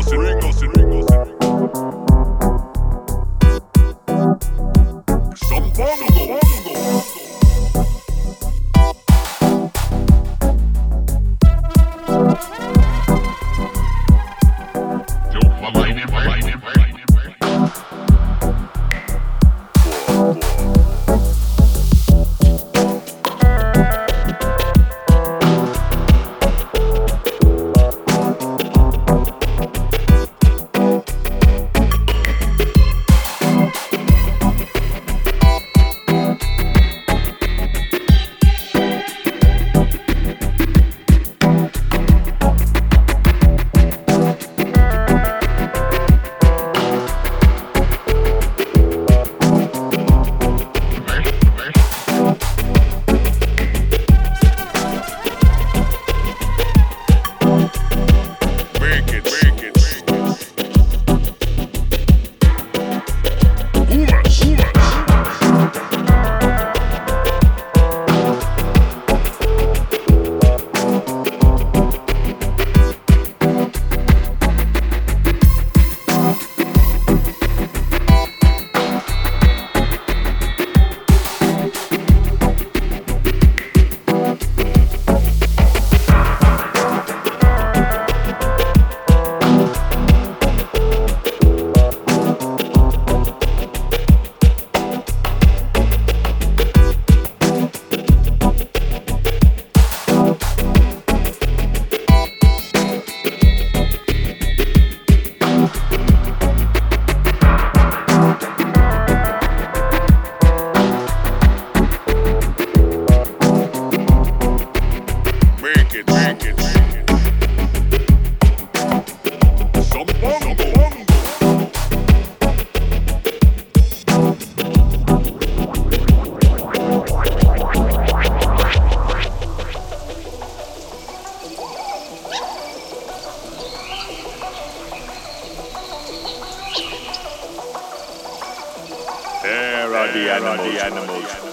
nothing, ring ring There are the animals.